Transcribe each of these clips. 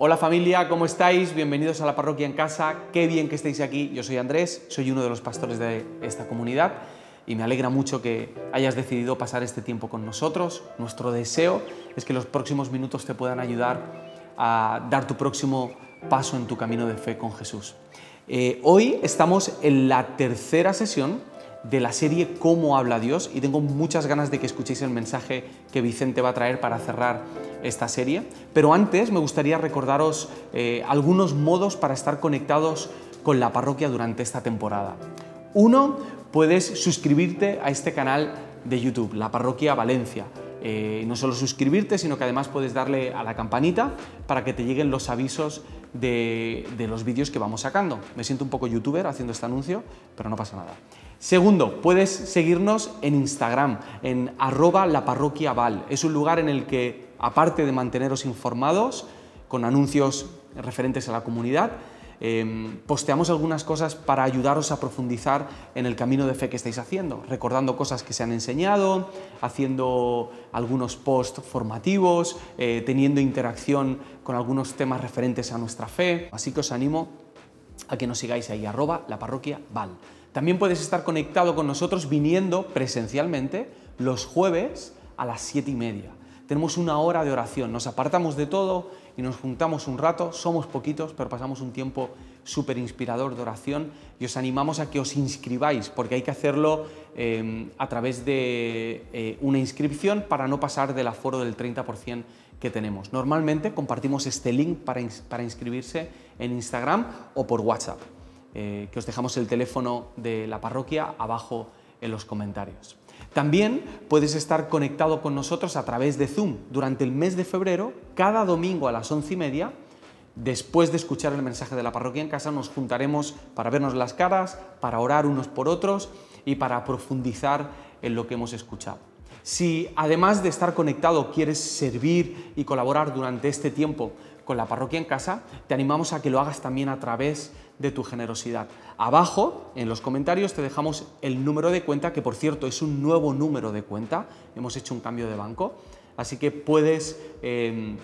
Hola familia, ¿cómo estáis? Bienvenidos a la parroquia en casa. Qué bien que estéis aquí. Yo soy Andrés, soy uno de los pastores de esta comunidad y me alegra mucho que hayas decidido pasar este tiempo con nosotros. Nuestro deseo es que los próximos minutos te puedan ayudar a dar tu próximo paso en tu camino de fe con Jesús. Eh, hoy estamos en la tercera sesión de la serie Cómo habla Dios y tengo muchas ganas de que escuchéis el mensaje que Vicente va a traer para cerrar esta serie. Pero antes me gustaría recordaros eh, algunos modos para estar conectados con la parroquia durante esta temporada. Uno, puedes suscribirte a este canal de YouTube, La Parroquia Valencia. Eh, no solo suscribirte, sino que además puedes darle a la campanita para que te lleguen los avisos de, de los vídeos que vamos sacando. Me siento un poco youtuber haciendo este anuncio, pero no pasa nada. Segundo, puedes seguirnos en Instagram, en arroba la parroquia Val. Es un lugar en el que, aparte de manteneros informados con anuncios referentes a la comunidad, em, posteamos algunas cosas para ayudaros a profundizar en el camino de fe que estáis haciendo, recordando cosas que se han enseñado, haciendo algunos posts formativos, eh, teniendo interacción con algunos temas referentes a nuestra fe. Así que os animo a que nos sigáis ahí, arroba la parroquia Val. También puedes estar conectado con nosotros viniendo presencialmente los jueves a las siete y media. Tenemos una hora de oración, nos apartamos de todo y nos juntamos un rato, somos poquitos, pero pasamos un tiempo súper inspirador de oración y os animamos a que os inscribáis, porque hay que hacerlo eh, a través de eh, una inscripción para no pasar del aforo del 30% que tenemos. Normalmente compartimos este link para, para inscribirse en Instagram o por WhatsApp. Eh, que os dejamos el teléfono de la parroquia abajo en los comentarios. También puedes estar conectado con nosotros a través de Zoom durante el mes de febrero, cada domingo a las once y media. Después de escuchar el mensaje de la parroquia en casa, nos juntaremos para vernos las caras, para orar unos por otros y para profundizar en lo que hemos escuchado. Si además de estar conectado quieres servir y colaborar durante este tiempo con la parroquia en casa, te animamos a que lo hagas también a través de tu generosidad. Abajo, en los comentarios, te dejamos el número de cuenta, que por cierto es un nuevo número de cuenta, hemos hecho un cambio de banco, así que puedes em,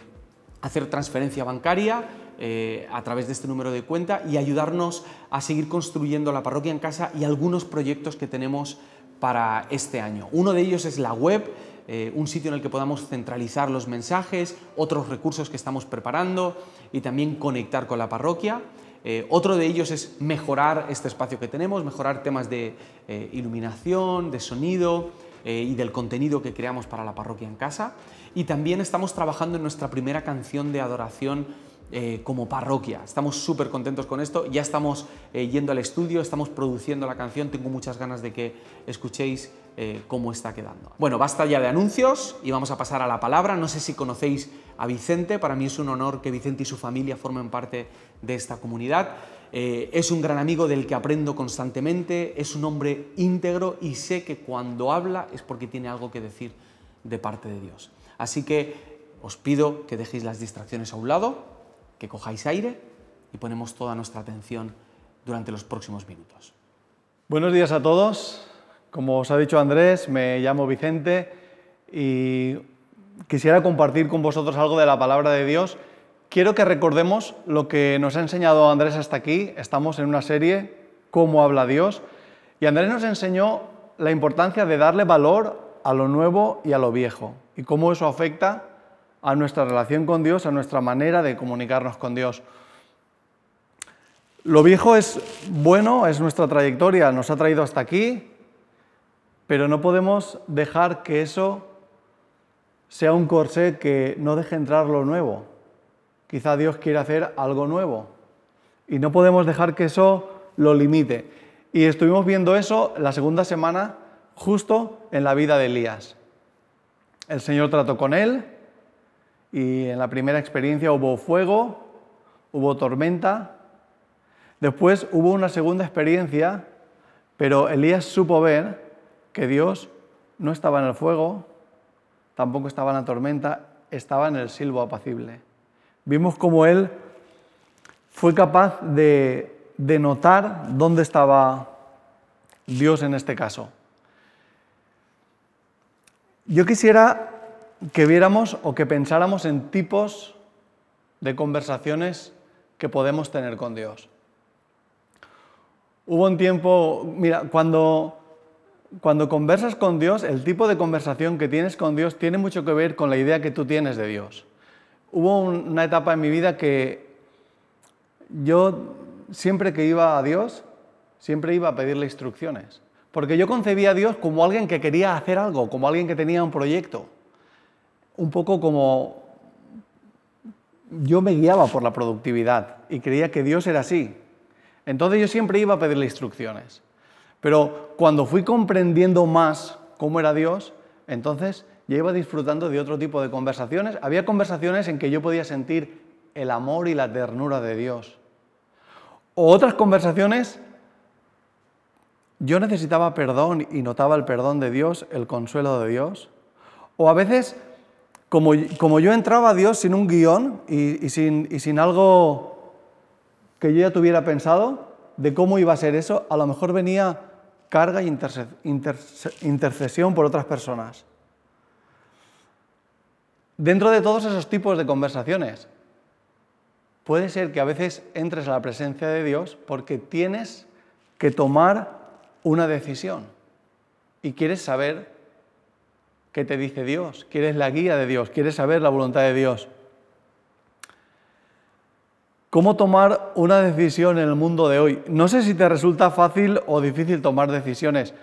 hacer transferencia bancaria eh, a través de este número de cuenta y ayudarnos a seguir construyendo la parroquia en casa y algunos proyectos que tenemos para este año. Uno de ellos es la web eh, un sitio en el que podamos centralizar los mensajes, otros recursos que estamos preparando y también conectar con la parroquia. Eh, otro de ellos es mejorar este espacio que tenemos, mejorar temas de eh, iluminación, de sonido y del contenido que creamos para la parroquia en casa. Y también estamos trabajando en nuestra primera canción de adoración como parroquia. Estamos súper contentos con esto, ya estamos yendo al estudio, estamos produciendo la canción, tengo muchas ganas de que escuchéis eh, cómo está quedando. Bueno, basta ya de anuncios y vamos a pasar a la palabra. No sé si conocéis a Vicente, para mí es un honor que Vicente y su familia formen parte de esta comunidad. Eh, es un gran amigo del que aprendo constantemente, es un hombre íntegro y sé que cuando habla es porque tiene algo que decir de parte de Dios. Así que os pido que dejéis las distracciones a un lado, que cojáis aire y ponemos toda nuestra atención durante los próximos minutos. Buenos días a todos. Como os ha dicho Andrés, me llamo Vicente y quisiera compartir con vosotros algo de la palabra de Dios. Quiero que recordemos lo que nos ha enseñado Andrés hasta aquí. Estamos en una serie, Cómo habla Dios, y Andrés nos enseñó la importancia de darle valor a lo nuevo y a lo viejo, y cómo eso afecta a nuestra relación con Dios, a nuestra manera de comunicarnos con Dios. Lo viejo es bueno, es nuestra trayectoria, nos ha traído hasta aquí, pero no podemos dejar que eso sea un corsé que no deje entrar lo nuevo. Quizá Dios quiere hacer algo nuevo y no podemos dejar que eso lo limite. Y estuvimos viendo eso la segunda semana justo en la vida de Elías. El Señor trató con él y en la primera experiencia hubo fuego, hubo tormenta. Después hubo una segunda experiencia, pero Elías supo ver que Dios no estaba en el fuego, tampoco estaba en la tormenta, estaba en el silbo apacible. Vimos cómo Él fue capaz de, notar dónde estaba Dios en este caso. Yo quisiera que viéramos o que pensáramos en tipos de conversaciones que podemos tener con Dios. Hubo un tiempo, mira, cuando, cuando conversas con Dios, el tipo de conversación que tienes con Dios tiene mucho que ver con la idea que tú tienes de Dios. Hubo una etapa en mi vida que yo siempre que iba a Dios, siempre iba a pedirle instrucciones. Porque yo concebía a Dios como alguien que quería hacer algo, como alguien que tenía un proyecto. Un poco como yo me guiaba por la productividad y creía que Dios era así. Entonces yo siempre iba a pedirle instrucciones. Pero cuando fui comprendiendo más cómo era Dios, entonces ya iba disfrutando de otro tipo de conversaciones. Había conversaciones en que yo podía sentir el amor y la ternura de Dios. O otras conversaciones, yo necesitaba perdón y notaba el perdón de Dios, el consuelo de Dios. O a veces, como, yo entraba a Dios sin un guion y, sin, y sin algo que yo ya tuviera pensado de cómo iba a ser eso, a lo mejor venía carga y intercesión por otras personas. Dentro de todos esos tipos de conversaciones, puede ser que a veces entres a la presencia de Dios porque tienes que tomar una decisión y quieres saber qué te dice Dios, quieres la guía de Dios, quieres saber la voluntad de Dios. ¿Cómo tomar una decisión en el mundo de hoy? No sé si te resulta fácil o difícil tomar decisiones.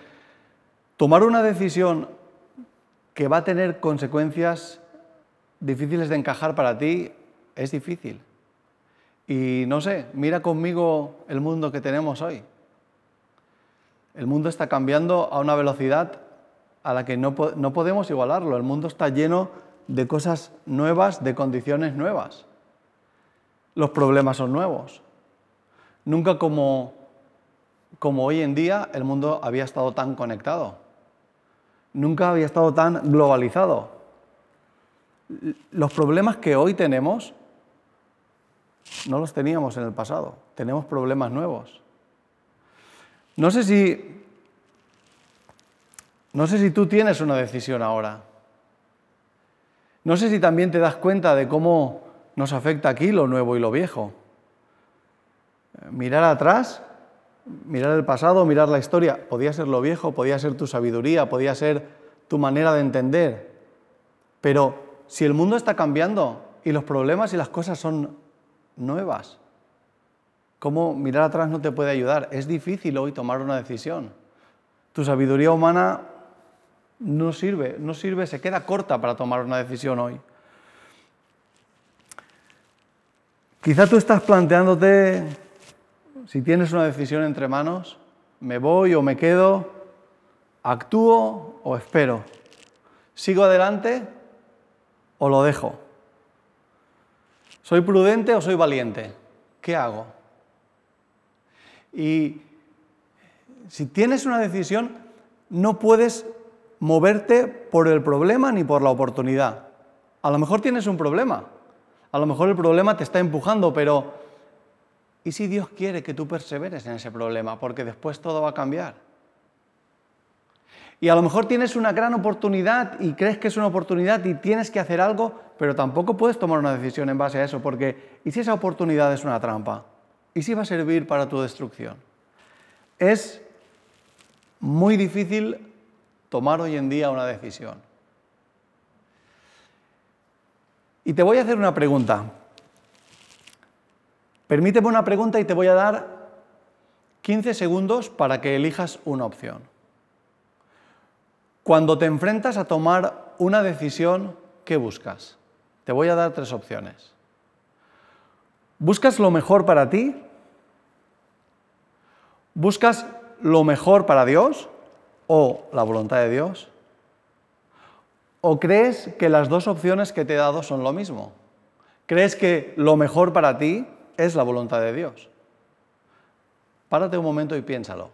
Tomar una decisión que va a tener consecuencias difíciles de encajar para ti es difícil. Y no sé, mira conmigo el mundo que tenemos hoy. El mundo está cambiando a una velocidad a la que no, no, podemos igualarlo. El mundo está lleno de cosas nuevas, de condiciones nuevas. Los problemas son nuevos. Nunca como, como hoy en día el mundo había estado tan conectado. Nunca había estado tan globalizado. Los problemas que hoy tenemos no los teníamos en el pasado. Tenemos problemas nuevos. No sé si. No sé si tú tienes una decisión ahora. No sé si también te das cuenta de cómo nos afecta aquí lo nuevo y lo viejo. Mirar atrás, mirar el pasado, mirar la historia, podía ser lo viejo, podía ser tu sabiduría, podía ser tu manera de entender. Pero si el mundo está cambiando y los problemas y las cosas son nuevas. ¿Cómo mirar atrás no te puede ayudar? Es difícil hoy tomar una decisión. Tu sabiduría humana no sirve, no sirve, se queda corta para tomar una decisión hoy. Quizá tú estás planteándote, si tienes una decisión entre manos, me voy o me quedo, actúo o espero, sigo adelante o lo dejo. ¿Soy prudente o soy valiente? ¿Qué hago? Y si tienes una decisión, no puedes moverte por el problema ni por la oportunidad. A lo mejor tienes un problema, a lo mejor el problema te está empujando, pero ¿y si Dios quiere que tú perseveres en ese problema? Porque después todo va a cambiar. Y a lo mejor tienes una gran oportunidad y crees que es una oportunidad y tienes que hacer algo, pero tampoco puedes tomar una decisión en base a eso, porque ¿y si esa oportunidad es una trampa? ¿Y si va a servir para tu destrucción? Es muy difícil tomar hoy en día una decisión. Y te voy a hacer una pregunta. Permíteme una pregunta y te voy a dar 15 segundos para que elijas una opción. Cuando te enfrentas a tomar una decisión, ¿qué buscas? Te voy a dar tres opciones. ¿Buscas lo mejor para ti? ¿Buscas lo mejor para Dios o la voluntad de Dios? ¿O crees que las dos opciones que te he dado son lo mismo? ¿Crees que lo mejor para ti es la voluntad de Dios? Párate un momento y piénsalo.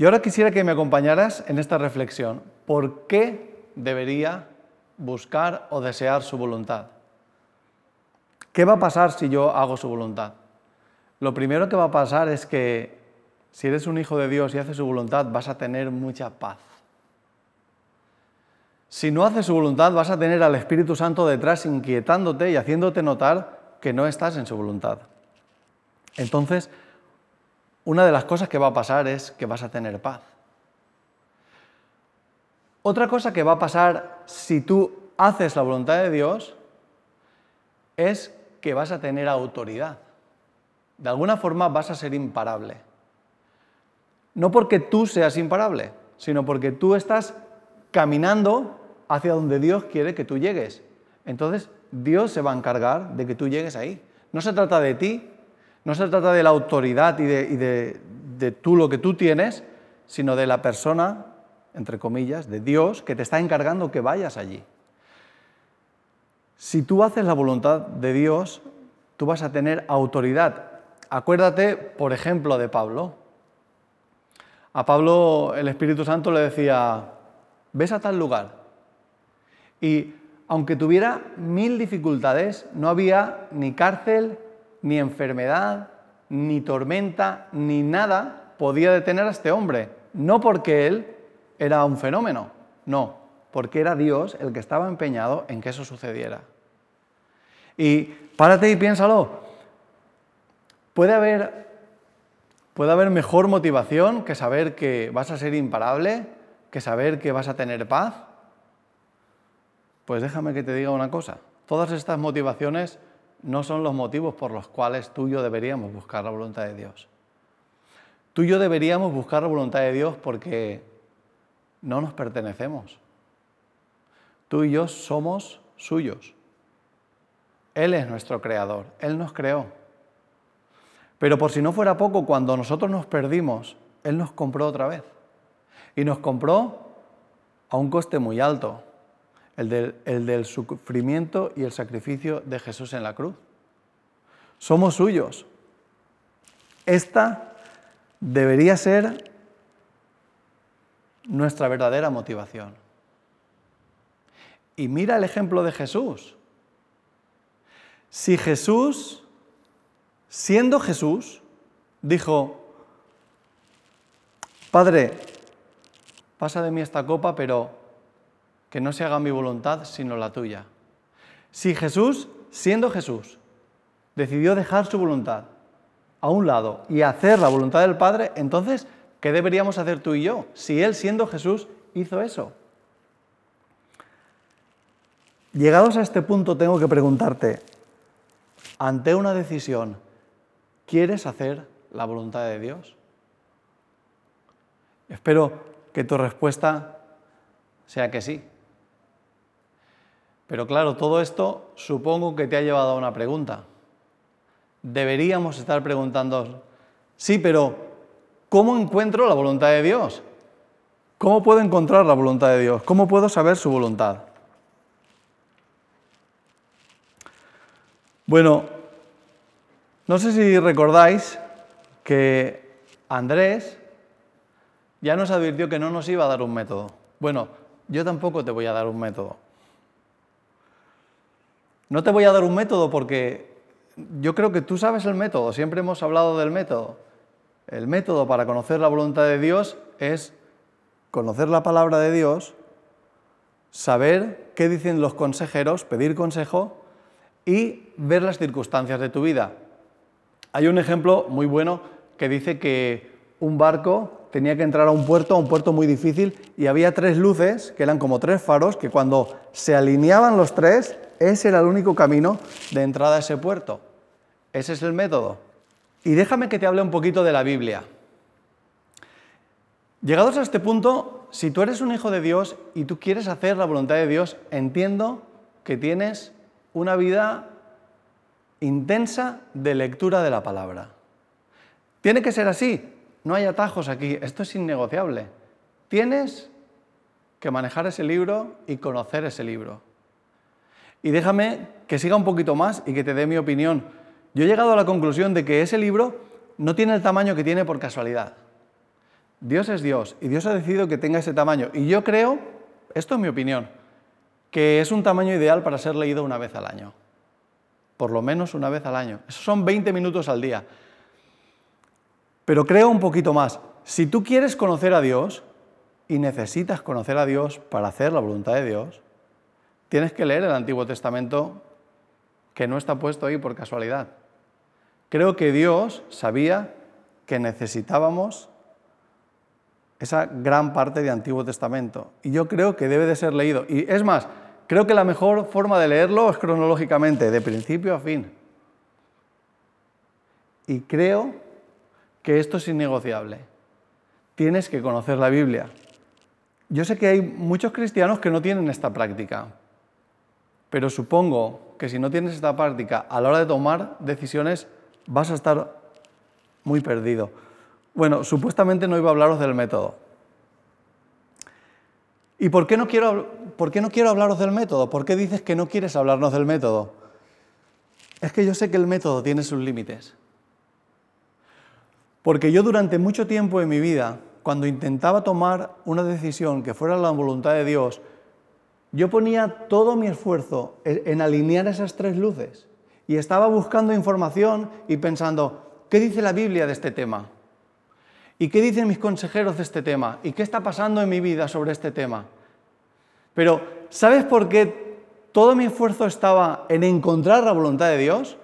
Y ahora quisiera que me acompañaras en esta reflexión. ¿Por qué debería buscar o desear su voluntad? ¿Qué va a pasar si yo hago su voluntad? Lo primero que va a pasar es que si eres un hijo de Dios y haces su voluntad, vas a tener mucha paz. Si no haces su voluntad, vas a tener al Espíritu Santo detrás inquietándote y haciéndote notar que no estás en su voluntad. Entonces, una de las cosas que va a pasar es que vas a tener paz. Otra cosa que va a pasar si tú haces la voluntad de Dios es que vas a tener autoridad. De alguna forma vas a ser imparable. No porque tú seas imparable, sino porque tú estás caminando hacia donde Dios quiere que tú llegues. Entonces, Dios se va a encargar de que tú llegues ahí. No se trata de ti, no se trata de la autoridad y de, tú lo que tú tienes, sino de la persona, entre comillas, de Dios, que te está encargando que vayas allí. Si tú haces la voluntad de Dios, tú vas a tener autoridad. Acuérdate, por ejemplo, de Pablo. A Pablo el Espíritu Santo le decía, ves a tal lugar. Y aunque tuviera mil dificultades, no había ni cárcel, ni enfermedad, ni tormenta, ni nada podía detener a este hombre. No porque él era un fenómeno, no, porque era Dios el que estaba empeñado en que eso sucediera. Y párate y piénsalo. Puede haber, puede haber mejor motivación que saber que vas a ser imparable, que saber que vas a tener paz. Pues déjame que te diga una cosa. Todas estas motivaciones no son los motivos por los cuales tú y yo deberíamos buscar la voluntad de Dios. Tú y yo deberíamos buscar la voluntad de Dios porque no nos pertenecemos. Tú y yo somos suyos. Él es nuestro creador, Él nos creó. Pero por si no fuera poco, cuando nosotros nos perdimos, Él nos compró otra vez. Y nos compró a un coste muy alto el del, sufrimiento y el sacrificio de Jesús en la cruz. Somos suyos. Esta debería ser nuestra verdadera motivación. Y mira el ejemplo de Jesús. Si Jesús, siendo Jesús, dijo, Padre, pasa de mí esta copa, pero que no se haga mi voluntad sino la tuya. Si Jesús, siendo Jesús, decidió dejar su voluntad a un lado y hacer la voluntad del Padre, entonces, ¿qué deberíamos hacer tú y yo? Si Él, siendo Jesús, hizo eso. Llegados a este punto, tengo que preguntarte, ante una decisión, ¿quieres hacer la voluntad de Dios? Espero que tu respuesta sea que sí. Pero claro, todo esto supongo que te ha llevado a una pregunta. Deberíamos estar preguntando, sí, pero ¿cómo encuentro la voluntad de Dios? ¿Cómo puedo encontrar la voluntad de Dios? ¿Cómo puedo saber su voluntad? Bueno, no sé si recordáis que Andrés ya nos advirtió que no nos iba a dar un método. Bueno, yo tampoco te voy a dar un método. No te voy a dar un método porque yo creo que tú sabes el método, siempre hemos hablado del método. El método para conocer la voluntad de Dios es conocer la palabra de Dios, saber qué dicen los consejeros, pedir consejo y ver las circunstancias de tu vida. Hay un ejemplo muy bueno que dice que un barco tenía que entrar a un puerto, a un puerto muy difícil, y había tres luces, que eran como tres faros, que cuando se alineaban los tres, ese era el único camino de entrada a ese puerto. Ese es el método. Y déjame que te hable un poquito de la Biblia. Llegados a este punto, si tú eres un hijo de Dios y tú quieres hacer la voluntad de Dios, entiendo que tienes una vida intensa de lectura de la palabra. Tiene que ser así, no hay atajos aquí, esto es innegociable. Tienes que manejar ese libro y conocer ese libro. Y déjame que siga un poquito más y que te dé mi opinión. Yo he llegado a la conclusión de que ese libro no tiene el tamaño que tiene por casualidad. Dios es Dios y Dios ha decidido que tenga ese tamaño. Y yo creo, esto es mi opinión, que es un tamaño ideal para ser leído una vez al año. Por lo menos una vez al año. Esos son 20 minutos al día. Pero creo un poquito más. Si tú quieres conocer a Dios y necesitas conocer a Dios para hacer la voluntad de Dios, tienes que leer el Antiguo Testamento que no está puesto ahí por casualidad. Creo que Dios sabía que necesitábamos esa gran parte de Antiguo Testamento. Y yo creo que debe de ser leído. Y es más, creo que la mejor forma de leerlo es cronológicamente, de principio a fin. Y creo que esto es innegociable. Tienes que conocer la Biblia. Yo sé que hay muchos cristianos que no tienen esta práctica, pero supongo que si no tienes esta práctica a la hora de tomar decisiones vas a estar muy perdido. Bueno, supuestamente no iba a hablaros del método. ¿Y por qué, no quiero, por qué no quiero hablaros del método? ¿Por qué dices que no quieres hablarnos del método? Es que yo sé que el método tiene sus límites. Porque yo durante mucho tiempo en mi vida, cuando intentaba tomar una decisión que fuera la voluntad de Dios, yo ponía todo mi esfuerzo en alinear esas tres luces y estaba buscando información y pensando, ¿qué dice la Biblia de este tema? ¿Y qué dicen mis consejeros de este tema? ¿Y qué está pasando en mi vida sobre este tema? Pero, ¿sabes por qué todo mi esfuerzo estaba en encontrar la voluntad de Dios?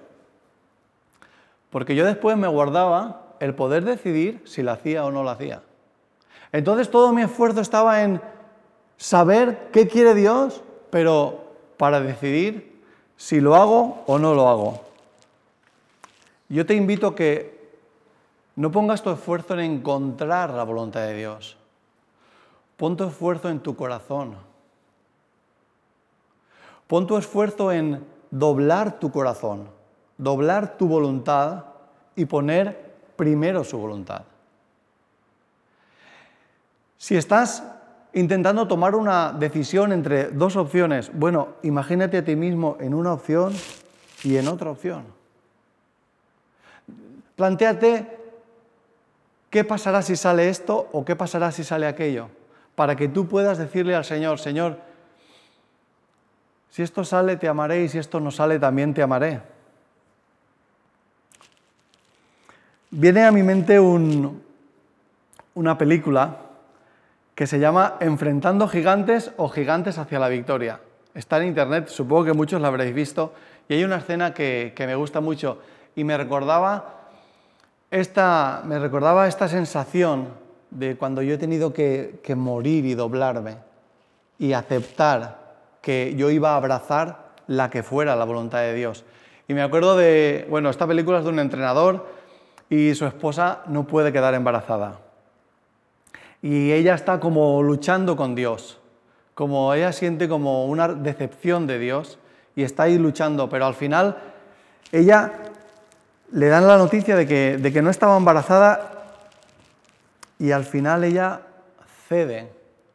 Porque yo después me guardaba el poder decidir si la hacía o no la hacía. Entonces todo mi esfuerzo estaba en saber qué quiere Dios, pero para decidir si lo hago o no lo hago. Yo te invito a que no pongas tu esfuerzo en encontrar la voluntad de Dios. Pon tu esfuerzo en tu corazón. Pon tu esfuerzo en doblar tu corazón, doblar tu voluntad y poner primero su voluntad. Si estás intentando tomar una decisión entre dos opciones, bueno, imagínate a ti mismo en una opción y en otra opción. Plantéate ¿Qué pasará si sale esto o qué pasará si sale aquello? Para que tú puedas decirle al Señor, Señor, si esto sale te amaré y si esto no sale también te amaré. Viene a mi mente una película que se llama Enfrentando gigantes o gigantes hacia la victoria. Está en internet, supongo que muchos la habréis visto, y hay una escena que, que me gusta mucho y me recordaba esta, me recordaba esta sensación de cuando yo he tenido que, morir y doblarme y aceptar que yo iba a abrazar la que fuera la voluntad de Dios. Y me acuerdo de, bueno, esta película es de un entrenador y su esposa no puede quedar embarazada. Y ella está como luchando con Dios, como ella siente como una decepción de Dios y está ahí luchando, pero al final ella le dan la noticia de que, no estaba embarazada y al final ella cede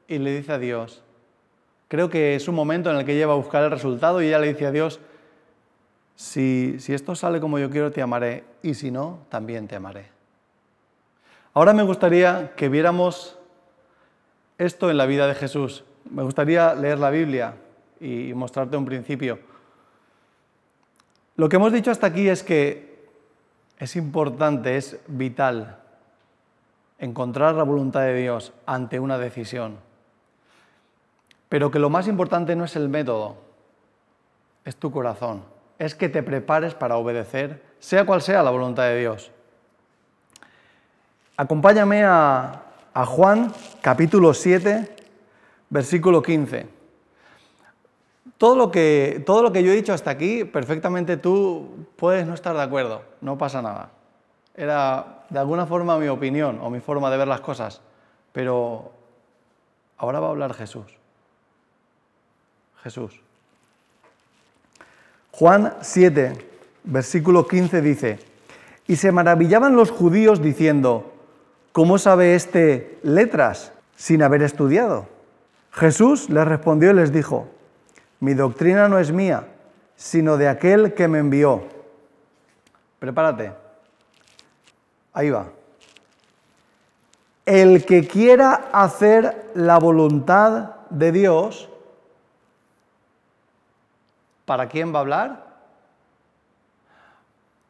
y le dice a Dios, creo que es un momento en el que ella va a buscar el resultado y ella le dice a Dios, si, si esto sale como yo quiero, te amaré, y si no, también te amaré. Ahora me gustaría que viéramos esto en la vida de Jesús. Me gustaría leer la Biblia y mostrarte un principio. Lo que hemos dicho hasta aquí es que es importante, es vital encontrar la voluntad de Dios ante una decisión. Pero que lo más importante no es el método, es tu corazón. Es que te prepares para obedecer, sea cual sea la voluntad de Dios. Acompáñame a, Juan capítulo 7, versículo 15. Todo lo, que, todo lo que yo he dicho hasta aquí, perfectamente tú puedes no estar de acuerdo, no pasa nada. Era de alguna forma mi opinión o mi forma de ver las cosas, pero ahora va a hablar Jesús. Jesús. Juan 7, versículo 15 dice, y se maravillaban los judíos diciendo, ¿cómo sabe este letras sin haber estudiado? Jesús les respondió y les dijo, mi doctrina no es mía, sino de aquel que me envió. Prepárate. Ahí va. el que quiera hacer la voluntad de Dios, ¿para quién va a hablar?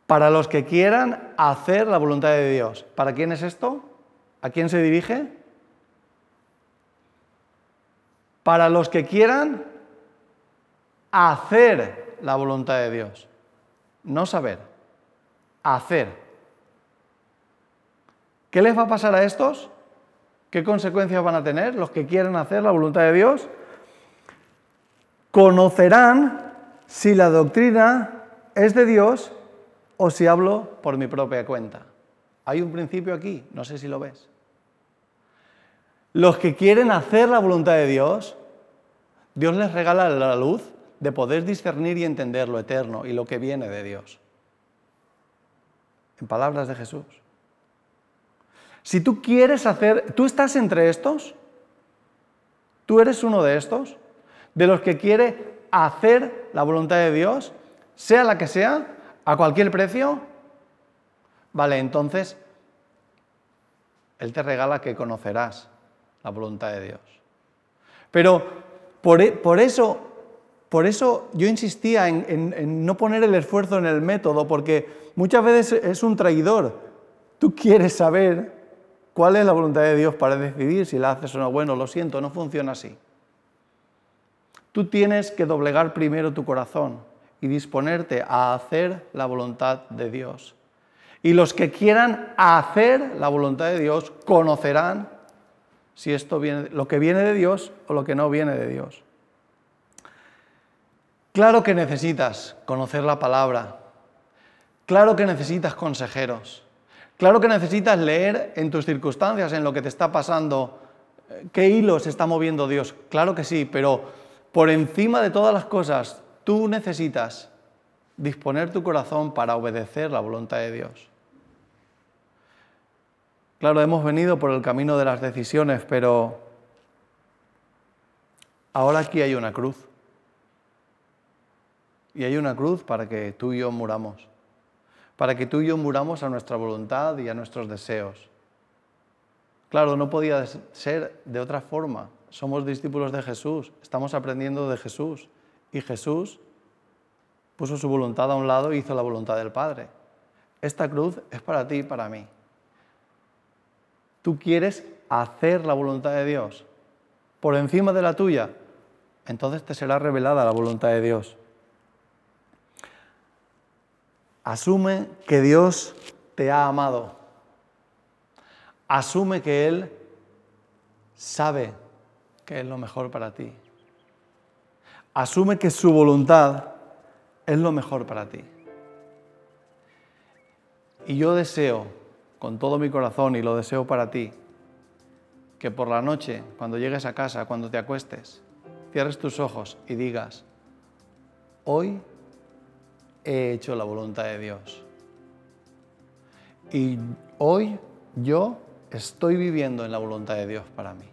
Para los que quieran hacer la voluntad de Dios. ¿Para quién es esto? ¿A quién se dirige? Para los que quieran hacer la voluntad de Dios. No saber, hacer. ¿Qué les va a pasar a estos? ¿Qué consecuencias van a tener los que quieren hacer la voluntad de Dios? Conocerán si la doctrina es de Dios o si hablo por mi propia cuenta. Hay un principio aquí, no sé si lo ves. Los que quieren hacer la voluntad de Dios, Dios les regala la luz de poder discernir y entender lo eterno y lo que viene de Dios. En palabras de Jesús. Si tú quieres hacer, tú estás entre estos, tú eres uno de estos, de los que quiere hacer la voluntad de Dios, sea la que sea, a cualquier precio, vale, entonces Él te regala que conocerás la voluntad de Dios. Pero por, e, eso, por eso yo insistía en, en no poner el esfuerzo en el método, porque muchas veces es un traidor. Tú quieres saber cuál es la voluntad de Dios para decidir si la haces o no. Bueno, lo siento, no funciona así. Tú tienes que doblegar primero tu corazón y disponerte a hacer la voluntad de Dios. Y los que quieran hacer la voluntad de Dios conocerán si esto viene, lo que viene de Dios o lo que no viene de Dios. Claro que necesitas conocer la palabra. Claro que necesitas consejeros. Claro que necesitas leer en tus circunstancias, en lo que te está pasando, eh, qué hilos está moviendo Dios. Claro que sí, pero por encima de todas las cosas, tú necesitas disponer tu corazón para obedecer la voluntad de Dios. Claro, hemos venido por el camino de las decisiones, pero ahora aquí hay una cruz. Y hay una cruz para que tú y yo muramos. Para que tú y yo muramos a nuestra voluntad y a nuestros deseos. Claro, no podía ser de otra forma. Somos discípulos de Jesús, estamos aprendiendo de Jesús. Y Jesús puso su voluntad a un lado y hizo la voluntad del Padre. Esta cruz es para ti y para mí tú quieres hacer la voluntad de Dios por encima de la tuya, entonces te será revelada la voluntad de Dios. Asume que Dios te ha amado. Asume que Él sabe que es lo mejor para ti. Asume que su voluntad es lo mejor para ti. Y yo deseo con todo mi corazón y lo deseo para ti, que por la noche, cuando llegues a casa, cuando te acuestes, cierres tus ojos y digas, hoy he hecho la voluntad de Dios. Y hoy yo estoy viviendo en la voluntad de Dios para mí.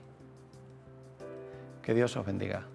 Que Dios os bendiga.